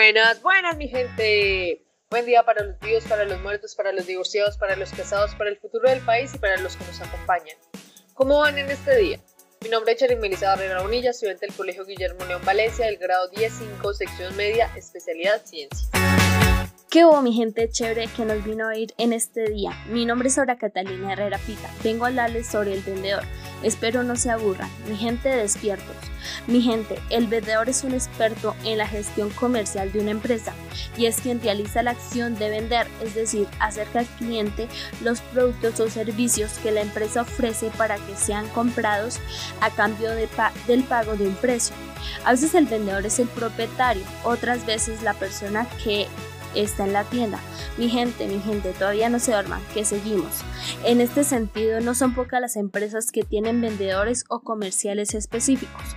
Buenas, buenas mi gente. Buen día para los vivos, para los muertos, para los divorciados, para los casados, para el futuro del país y para los que nos acompañan. ¿Cómo van en este día? Mi nombre es Charin Melissa Barrera Bonilla, estudiante del Colegio Guillermo León Valencia, del grado 10-5, sección media, especialidad ciencia. ¿Qué hubo mi gente chévere que nos vino a ir en este día? Mi nombre es Aura Catalina Herrera Pita. Vengo a hablarles sobre el vendedor. Espero no se aburran. Mi gente despiertos. Mi gente, el vendedor es un experto en la gestión comercial de una empresa y es quien realiza la acción de vender, es decir, acerca al cliente los productos o servicios que la empresa ofrece para que sean comprados a cambio de del pago de un precio. A veces el vendedor es el propietario, otras veces la persona que está en la tienda. Mi gente, mi gente, todavía no se duerman, que seguimos. En este sentido, no son pocas las empresas que tienen vendedores o comerciales específicos.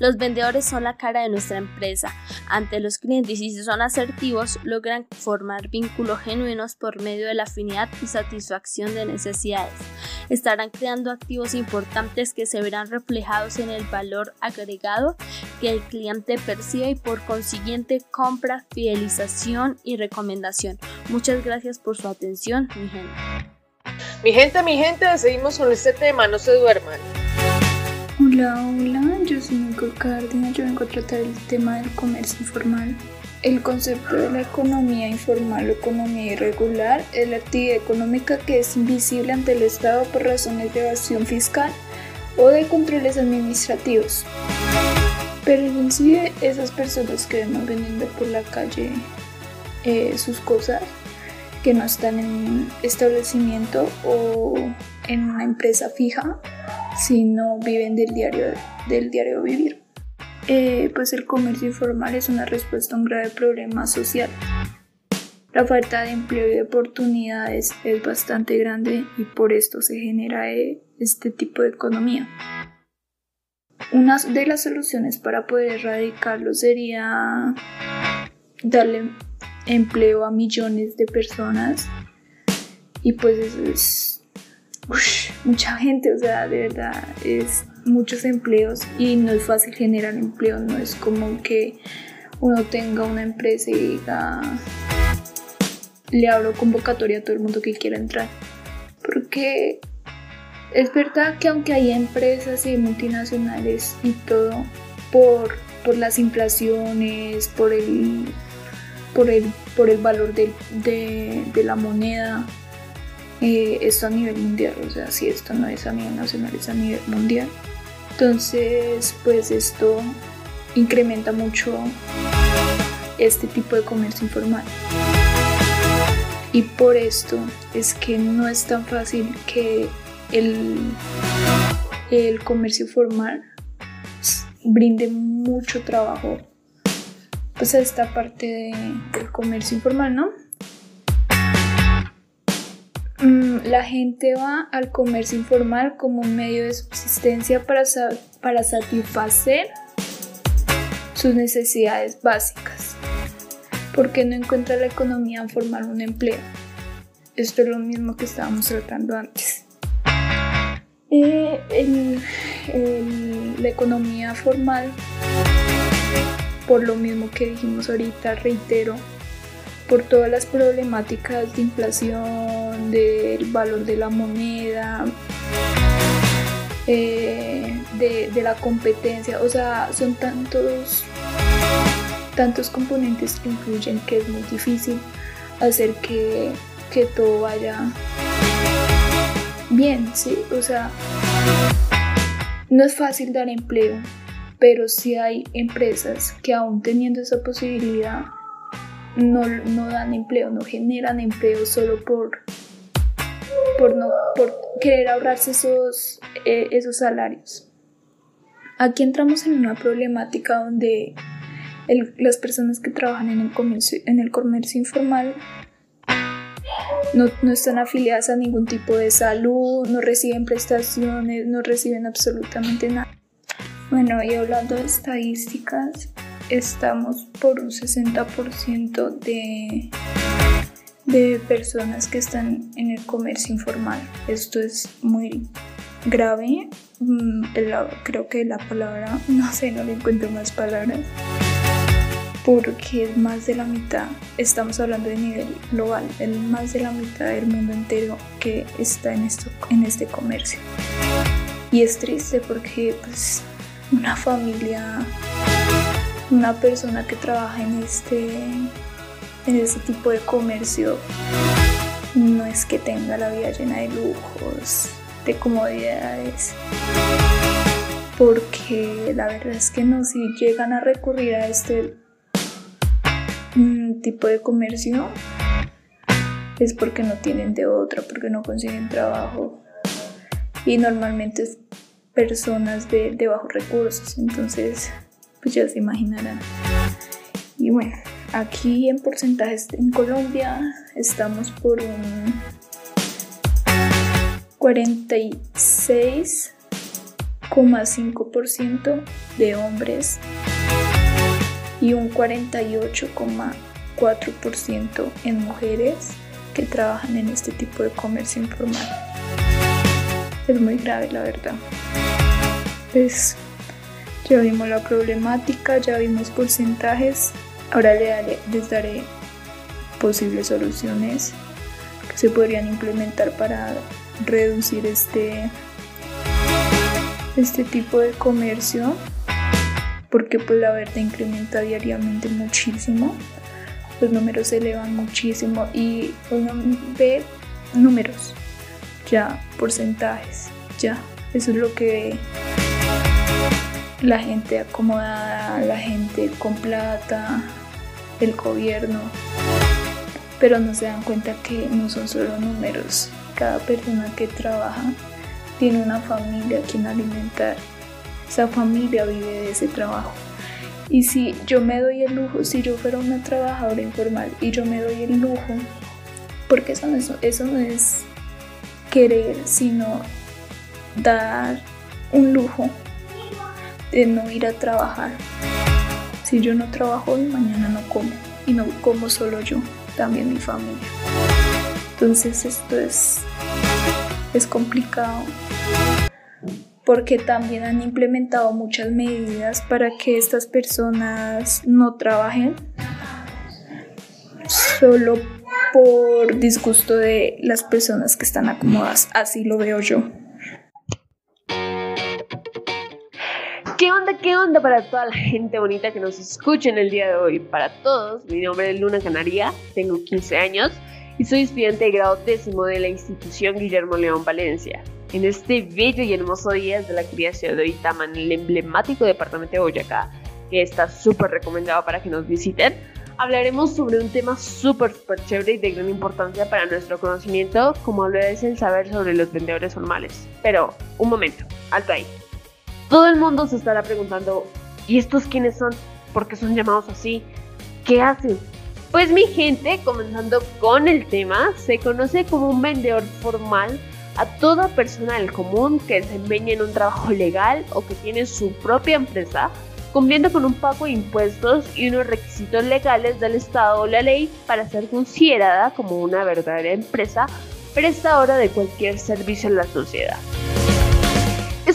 Los vendedores son la cara de nuestra empresa ante los clientes y si son asertivos logran formar vínculos genuinos por medio de la afinidad y satisfacción de necesidades. Estarán creando activos importantes que se verán reflejados en el valor agregado que el cliente percibe y por consiguiente compra, fidelización y recomendación. Muchas gracias por su atención, mi gente. Mi gente, mi gente, seguimos con este tema, no se duerman. Hola, hola, yo soy Nicole Cárdenas, yo vengo a tratar el tema del comercio informal. El concepto de la economía informal o economía irregular es la actividad económica que es invisible ante el Estado por razones de evasión fiscal o de controles administrativos. Pero inclusive esas personas que vemos vendiendo por la calle eh, sus cosas, que no están en un establecimiento o en una empresa fija, si no viven del diario, del diario vivir. Eh, pues el comercio informal es una respuesta a un grave problema social. La falta de empleo y de oportunidades es bastante grande y por esto se genera eh, este tipo de economía. Una de las soluciones para poder erradicarlo sería darle empleo a millones de personas y pues eso es mucha gente, o sea, de verdad es muchos empleos y no es fácil generar empleo, no es como que uno tenga una empresa y diga, le abro convocatoria a todo el mundo que quiera entrar. Porque es verdad que aunque hay empresas y multinacionales y todo, por, por las inflaciones, por el, por el, por el valor de, de la moneda, eh, esto a nivel mundial, o sea, si esto no es a nivel nacional, es a nivel mundial. Entonces, pues esto incrementa mucho este tipo de comercio informal. Y por esto es que no es tan fácil que el, el comercio formal brinde mucho trabajo pues a esta parte del comercio informal, ¿no? Mm, la gente va al comercio informal como un medio de subsistencia para, para satisfacer sus necesidades básicas. porque no encuentra la economía formal un empleo? Esto es lo mismo que estábamos tratando antes. Eh, la economía formal, por lo mismo que dijimos ahorita, reitero, por todas las problemáticas de inflación, del valor de la moneda, eh, de, la competencia, o sea, son tantos, tantos componentes que influyen que es muy difícil hacer que, que todo vaya bien, ¿sí? O sea, no es fácil dar empleo, pero sí hay empresas que aún teniendo esa posibilidad no, dan empleo, no generan empleo solo por, por, no, por querer ahorrarse esos, eh, esos salarios. Aquí entramos en una problemática donde las personas que trabajan en el comercio, en el comercio informal no, no, están afiliadas a ningún tipo de salud, no reciben prestaciones, no reciben absolutamente nada. Bueno, y hablando de estadísticas, estamos por un 60% de, de personas que están en el comercio informal. Esto es muy grave. Mm, creo que la palabra, no sé, no le encuentro más palabras. porque es más de la mitad, estamos hablando de nivel global, el más de la mitad del mundo entero que está en, esto, en este comercio. Y es triste porque pues una familia, una persona que trabaja en este, en este tipo de comercio, no es que tenga la vida llena de lujos, de comodidades porque la verdad es que no, si llegan a recurrir a este mm, tipo de comercio es porque no tienen de otra, porque no consiguen trabajo y normalmente es personas de, de bajos recursos, entonces pues ya se imaginarán. Y bueno, aquí en porcentajes en Colombia estamos por un 46 5% de hombres y un 48,4% en mujeres que trabajan en este tipo de comercio informal. Es muy grave la verdad. Pues ya vimos la problemática, ya vimos porcentajes, ahora les daré posibles soluciones que se podrían implementar para reducir este este tipo de comercio porque pues la verdad incrementa diariamente muchísimo. Los números se elevan muchísimo y uno ve números ya porcentajes ya. Eso es lo que la gente acomodada la gente con plata el gobierno pero no se dan cuenta que no son solo números cada persona que trabaja tiene una familia a quien alimentar. Esa familia vive de ese trabajo. Y si yo me doy el lujo, si yo fuera una trabajadora informal y yo me doy el lujo, porque eso no es, eso no es querer, sino dar un lujo de no ir a trabajar. Si yo no trabajo hoy, mañana no como. Y no como solo yo, también mi familia. Entonces esto es, es complicado porque también han implementado muchas medidas para que estas personas no trabajen solo por disgusto de las personas que están acomodadas. Así lo veo yo. ¿Qué onda, qué onda para toda la gente bonita que nos escucha en el día de hoy? Para todos, mi nombre es Luna Canaria, tengo 15 años y soy estudiante de grado décimo de la institución Guillermo León Valencia. En este bello y hermoso día de la criación de Oitama, en el emblemático departamento de Boyacá, que está súper recomendado para que nos visiten, hablaremos sobre un tema súper, súper chévere y de gran importancia para nuestro conocimiento, como lo es el saber sobre los vendedores formales. Pero, un momento, alto ahí. Todo el mundo se estará preguntando, ¿y estos quiénes son? ¿Por qué son llamados así? ¿Qué hacen? Pues mi gente, comenzando con el tema, se conoce como un vendedor formal a toda persona del común que desempeña en un trabajo legal o que tiene su propia empresa, cumpliendo con un pago de impuestos y unos requisitos legales del Estado o la ley para ser considerada como una verdadera empresa prestadora de cualquier servicio en la sociedad.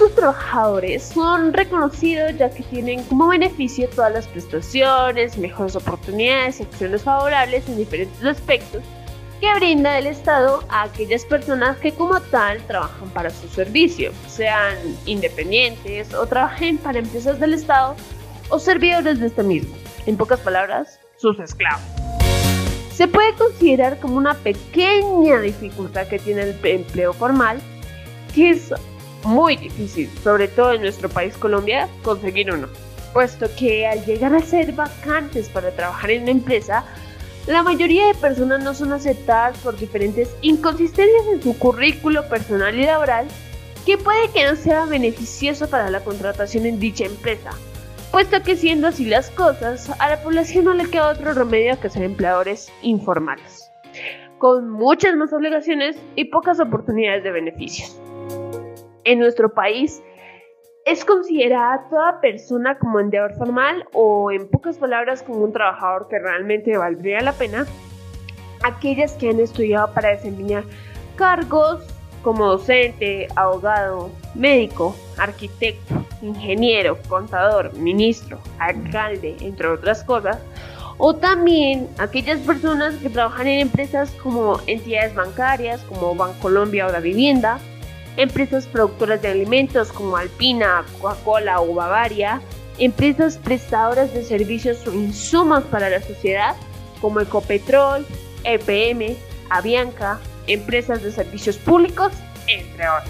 Estos trabajadores son reconocidos ya que tienen como beneficio todas las prestaciones, mejores oportunidades y acciones favorables en diferentes aspectos que brinda el Estado a aquellas personas que como tal trabajan para su servicio, sean independientes o trabajen para empresas del Estado o servidores de este mismo. En pocas palabras, sus esclavos. Se puede considerar como una pequeña dificultad que tiene el empleo formal, que es muy difícil, sobre todo en nuestro país Colombia, conseguir uno, puesto que al llegar a ser vacantes para trabajar en una empresa, la mayoría de personas no son aceptadas por diferentes inconsistencias en su currículo personal y laboral que puede que no sea beneficioso para la contratación en dicha empresa, puesto que siendo así las cosas, a la población no le queda otro remedio que ser empleadores informales, con muchas más obligaciones y pocas oportunidades de beneficios. En nuestro país, es considerada toda persona como vendedor formal o en pocas palabras como un trabajador que realmente valdría la pena. Aquellas que han estudiado para desempeñar cargos como docente, abogado, médico, arquitecto, ingeniero, contador, ministro, alcalde, entre otras cosas, o también aquellas personas que trabajan en empresas como entidades bancarias, como Bancolombia o la Vivienda, empresas productoras de alimentos como Alpina, Coca-Cola o Bavaria, empresas prestadoras de servicios o insumos para la sociedad como Ecopetrol, EPM, Avianca, empresas de servicios públicos, entre otras.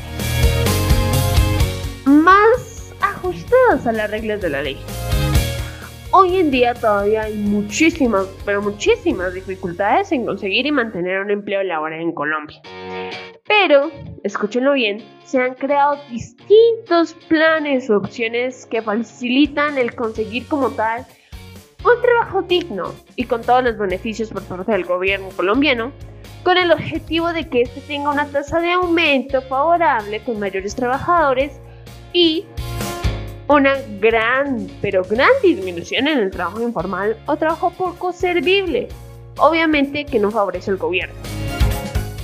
Más ajustadas a las reglas de la ley. Hoy en día todavía hay muchísimas, pero muchísimas dificultades en conseguir y mantener un empleo laboral en Colombia. Pero, escúchenlo bien, se han creado distintos planes o opciones que facilitan el conseguir como tal un trabajo digno y con todos los beneficios por parte del gobierno colombiano, con el objetivo de que éste tenga una tasa de aumento favorable con mayores trabajadores y una gran, pero gran disminución en el trabajo informal o trabajo poco servible, obviamente que no favorece al gobierno.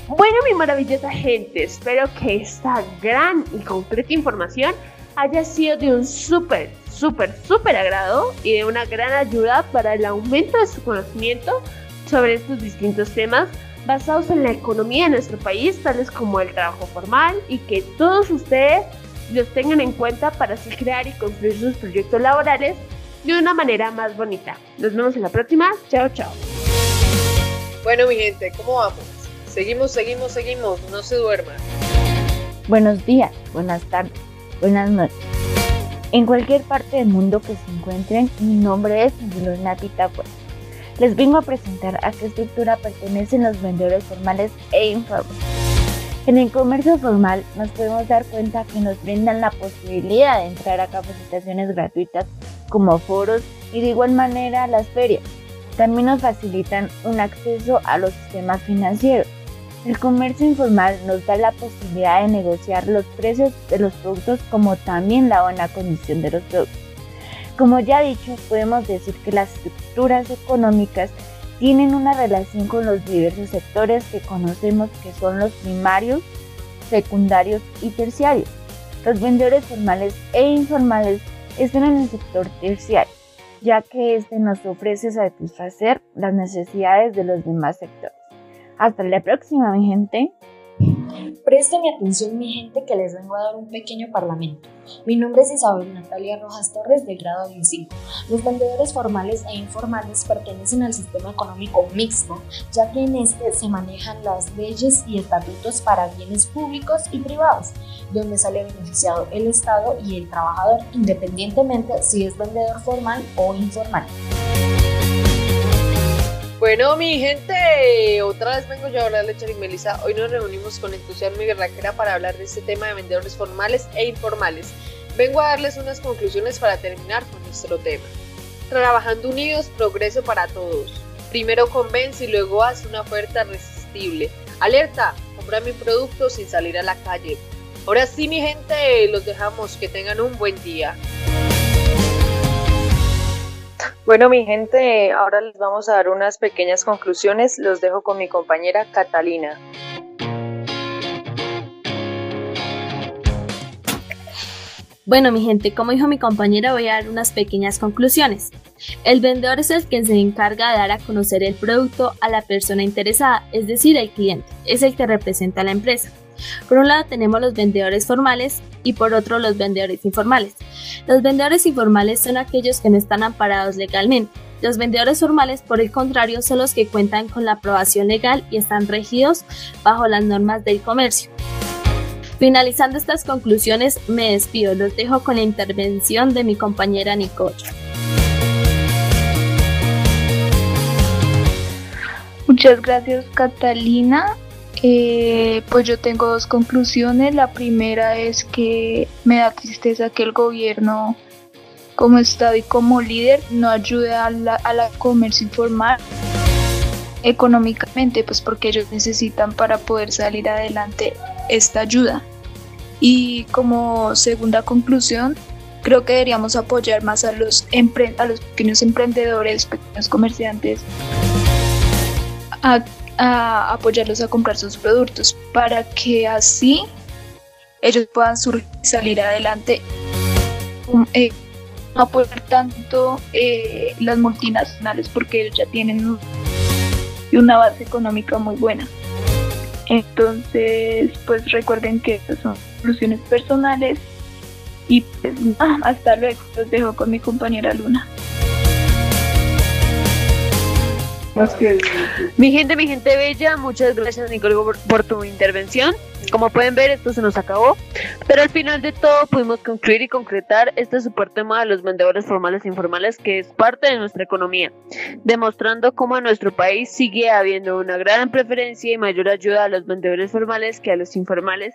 Bueno, mi maravillosa gente, espero que esta gran y concreta información haya sido de un súper, súper, súper agrado y de una gran ayuda para el aumento de su conocimiento sobre estos distintos temas basados en la economía de nuestro país, tales como el trabajo formal y que todos ustedes los tengan en cuenta para así crear y construir sus proyectos laborales de una manera más bonita. Nos vemos en la próxima. Chao, chao. Bueno, mi gente, ¿cómo vamos? Seguimos, seguimos, seguimos. No se duerman. Buenos días, buenas tardes, buenas noches. En cualquier parte del mundo que se encuentren, mi nombre es Angelina Pitapuez. Les vengo a presentar a qué estructura pertenecen los vendedores formales e informales. En el comercio formal nos podemos dar cuenta que nos brindan la posibilidad de entrar a capacitaciones gratuitas como foros y de igual manera las ferias. También nos facilitan un acceso a los sistemas financieros. El comercio informal nos da la posibilidad de negociar los precios de los productos como también la buena condición de los productos. Como ya dicho, podemos decir que las estructuras económicas tienen una relación con los diversos sectores que conocemos que son los primarios, secundarios y terciarios. Los vendedores formales e informales están en el sector terciario, ya que este nos ofrece satisfacer las necesidades de los demás sectores. Hasta la próxima, mi gente. Presten atención mi gente que les vengo a dar un pequeño parlamento. Mi nombre es Isabel Natalia Rojas Torres del grado 25. Los vendedores formales e informales pertenecen al sistema económico mixto, ya que en este se manejan las leyes y estatutos para bienes públicos y privados, donde sale beneficiado el Estado y el trabajador, independientemente si es vendedor formal o informal. Bueno, mi gente, otra vez vengo yo a hablarle Charin Melissa. Hoy nos reunimos con entusiasmo y berraquera para hablar de este tema de vendedores formales e informales. Vengo a darles unas conclusiones para terminar con nuestro tema. Trabajando unidos, progreso para todos. Primero convence y luego hace una oferta irresistible. Alerta, compra mi producto sin salir a la calle. Ahora sí, mi gente, los dejamos. Que tengan un buen día. Bueno, mi gente, ahora les vamos a dar unas pequeñas conclusiones. Los dejo con mi compañera Catalina. Bueno, mi gente, como dijo mi compañera, voy a dar unas pequeñas conclusiones. El vendedor es el que se encarga de dar a conocer el producto a la persona interesada, es decir, el cliente. Es el que representa a la empresa. Por un lado tenemos los vendedores formales y por otro los vendedores informales. Los vendedores informales son aquellos que no están amparados legalmente. Los vendedores formales, por el contrario, son los que cuentan con la aprobación legal y están regidos bajo las normas del comercio. Finalizando estas conclusiones, me despido. Los dejo con la intervención de mi compañera Nicole. Muchas gracias Catalina. Eh, pues yo tengo dos conclusiones. La primera es que me da tristeza que el gobierno como Estado y como líder no ayude a la, comercio informal económicamente, pues porque ellos necesitan para poder salir adelante esta ayuda. Y como segunda conclusión, creo que deberíamos apoyar más a los, a los pequeños emprendedores, pequeños comerciantes, a apoyarlos a comprar sus productos para que así ellos puedan salir adelante eh, no apoyar tanto eh, las multinacionales porque ellos ya tienen una base económica muy buena. Entonces, pues recuerden que estas son soluciones personales y pues hasta luego, los dejo con mi compañera Luna. Mi gente, mi gente bella, muchas gracias Nicole por tu intervención. Como pueden ver, esto se nos acabó, pero al final de todo pudimos concluir y concretar este super tema de los vendedores formales e informales que es parte de nuestra economía, demostrando cómo en nuestro país sigue habiendo una gran preferencia y mayor ayuda a los vendedores formales que a los informales,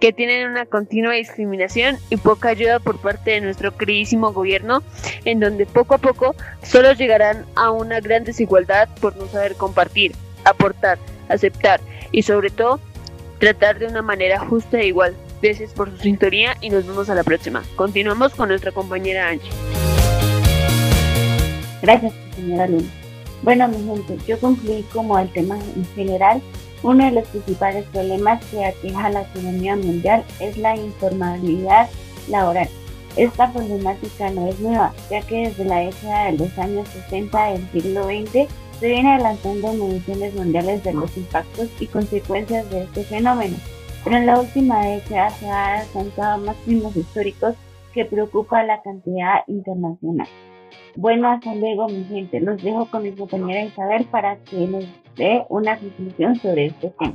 que tienen una continua discriminación y poca ayuda por parte de nuestro queridísimo gobierno, en donde poco a poco solo llegarán a una gran desigualdad por no saber compartir, aportar, aceptar y sobre todo tratar de una manera justa e igual. Gracias por su sintonía y nos vemos a la próxima. Continuamos con nuestra compañera Angie. Gracias, señora Luna. Bueno, mi gente, yo concluí como el tema en general. Uno de los principales problemas que aqueja a la economía mundial es la informalidad laboral. Esta problemática no es nueva, ya que desde la década de los años 60 del siglo XX viene adelantando mediciones mundiales de los impactos y consecuencias de este fenómeno, pero en la última década se han alcanzado máximos históricos que preocupa la cantidad internacional. Bueno, hasta luego mi gente. Los dejo con mi compañera Isabel para que nos dé una conclusión sobre este tema.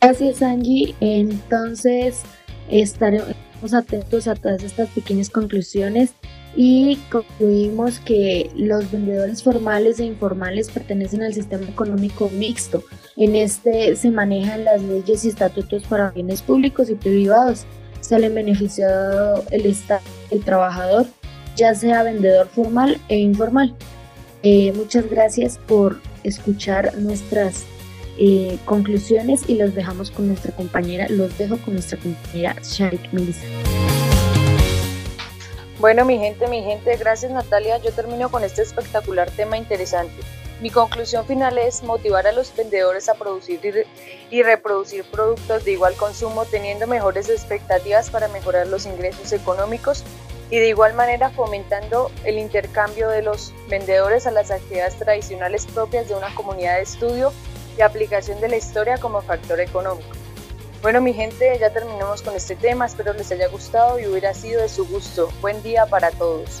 Gracias Angie. Entonces estaremos atentos a todas estas pequeñas conclusiones y concluimos que los vendedores formales e informales pertenecen al sistema económico mixto. En este se manejan las leyes y estatutos para bienes públicos y privados. Sale beneficiado el Estado, el trabajador, ya sea vendedor formal e informal. Eh, muchas gracias por escuchar nuestras eh, conclusiones y los dejamos con nuestra compañera, los dejo con nuestra compañera Sharik Melissa. Bueno, mi gente, mi gente, gracias Natalia. Yo termino con este espectacular tema interesante. Mi conclusión final es motivar a los vendedores a producir y reproducir productos de igual consumo teniendo mejores expectativas para mejorar los ingresos económicos y de igual manera fomentando el intercambio de los vendedores a las actividades tradicionales propias de una comunidad de estudio y aplicación de la historia como factor económico. Bueno, mi gente, ya terminamos con este tema. Espero les haya gustado y hubiera sido de su gusto. Buen día para todos.